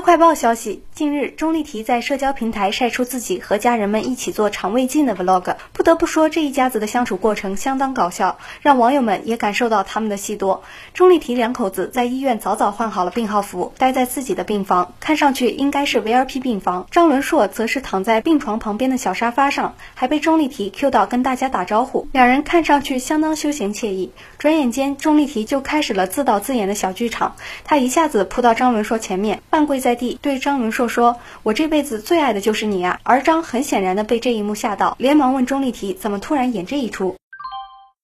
快报消息，近日钟丽缇在社交平台晒出自己和家人们一起做肠胃镜的 vlog。不得不说，这一家子的相处过程相当搞笑，让网友们也感受到他们的戏多。钟丽缇两口子在医院早早换好了病号服，待在自己的病房，看上去应该是 VIP 病房。张伦硕则是躺在病床旁边的小沙发上，还被钟丽缇 Q 到跟大家打招呼，两人看上去相当休闲惬意。转眼间，钟丽缇就开始了自导自演的小剧场，她一下子扑到张伦硕前面，半跪。在地，对张伦硕说：“我这辈子最爱的就是你啊！”而张很显然的被这一幕吓到，连忙问钟丽缇：“怎么突然演这一出？”